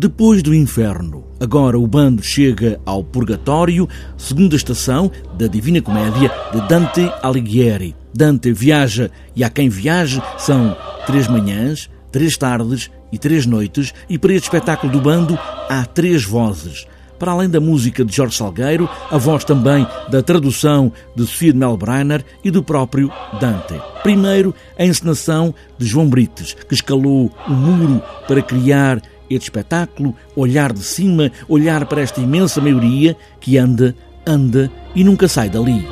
Depois do inferno, agora o bando chega ao purgatório, segunda estação da Divina Comédia de Dante Alighieri. Dante viaja e há quem viaje, são três manhãs, três tardes e três noites, e para este espetáculo do bando há três vozes. Para além da música de Jorge Salgueiro, a voz também da tradução de Sofia de Melbrenner e do próprio Dante. Primeiro, a encenação de João Brites, que escalou o muro para criar este espetáculo, olhar de cima, olhar para esta imensa maioria que anda, anda e nunca sai dali.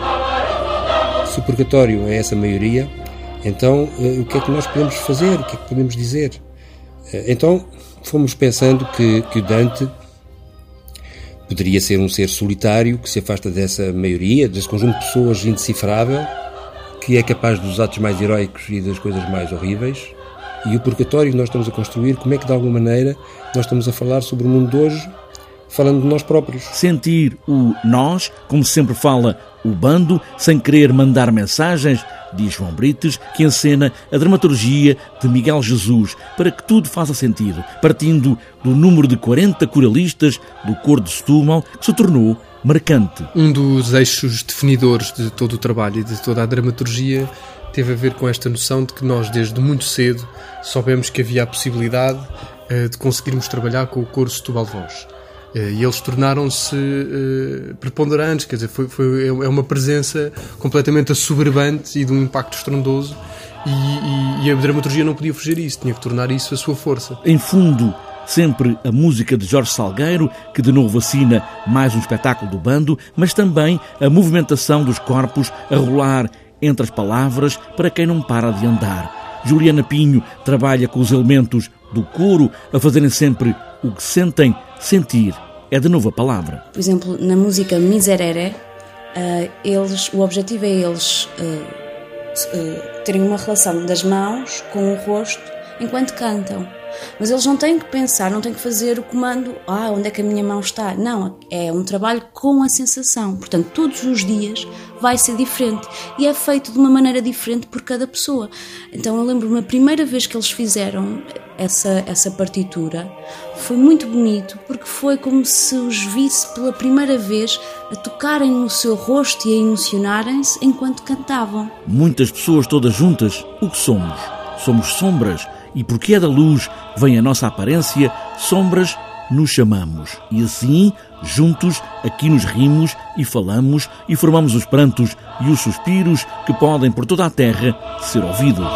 Se o purgatório é essa maioria, então eh, o que é que nós podemos fazer? O que é que podemos dizer? Eh, então fomos pensando que, que Dante Poderia ser um ser solitário que se afasta dessa maioria, desse conjunto de pessoas indecifrável, que é capaz dos atos mais heróicos e das coisas mais horríveis. E o purgatório que nós estamos a construir, como é que de alguma maneira nós estamos a falar sobre o mundo de hoje, falando de nós próprios. Sentir o nós, como sempre fala o bando, sem querer mandar mensagens, diz João Brites, que encena a dramaturgia de Miguel Jesus para que tudo faça sentido, partindo do número de 40 coralistas do cor de Setúbal, que se tornou marcante. Um dos eixos definidores de todo o trabalho e de toda a dramaturgia teve a ver com esta noção de que nós, desde muito cedo, soubemos que havia a possibilidade uh, de conseguirmos trabalhar com o coro Setúbal Voz. Eh, e eles tornaram-se uh, preponderantes, quer dizer, foi, foi, é, é uma presença completamente assoberbante e de um impacto estrondoso. E, e, e, a dramaturgia não podia fugir a isso, tinha que tornar isso a sua força. Em fundo, sempre a música de Jorge Salgueiro, que de novo assina mais um espetáculo do bando, mas também a movimentação dos corpos a rolar entre as palavras para quem não para de andar. Juliana Pinho trabalha com os elementos do coro a fazerem sempre o que sentem sentir é de novo a palavra. Por exemplo, na música Miserere, uh, eles, o objetivo é eles uh, uh, terem uma relação das mãos com o rosto enquanto cantam. Mas eles não têm que pensar, não têm que fazer o comando, ah, onde é que a minha mão está? Não, é um trabalho com a sensação. Portanto, todos os dias vai ser diferente e é feito de uma maneira diferente por cada pessoa. Então, eu lembro-me a primeira vez que eles fizeram essa, essa partitura, foi muito bonito porque foi como se os visse pela primeira vez a tocarem no seu rosto e a emocionarem-se enquanto cantavam. Muitas pessoas todas juntas, o que somos? Somos sombras e porque é da luz vem a nossa aparência, sombras nos chamamos. E assim, juntos, aqui nos rimos e falamos e formamos os prantos e os suspiros que podem por toda a terra ser ouvidos.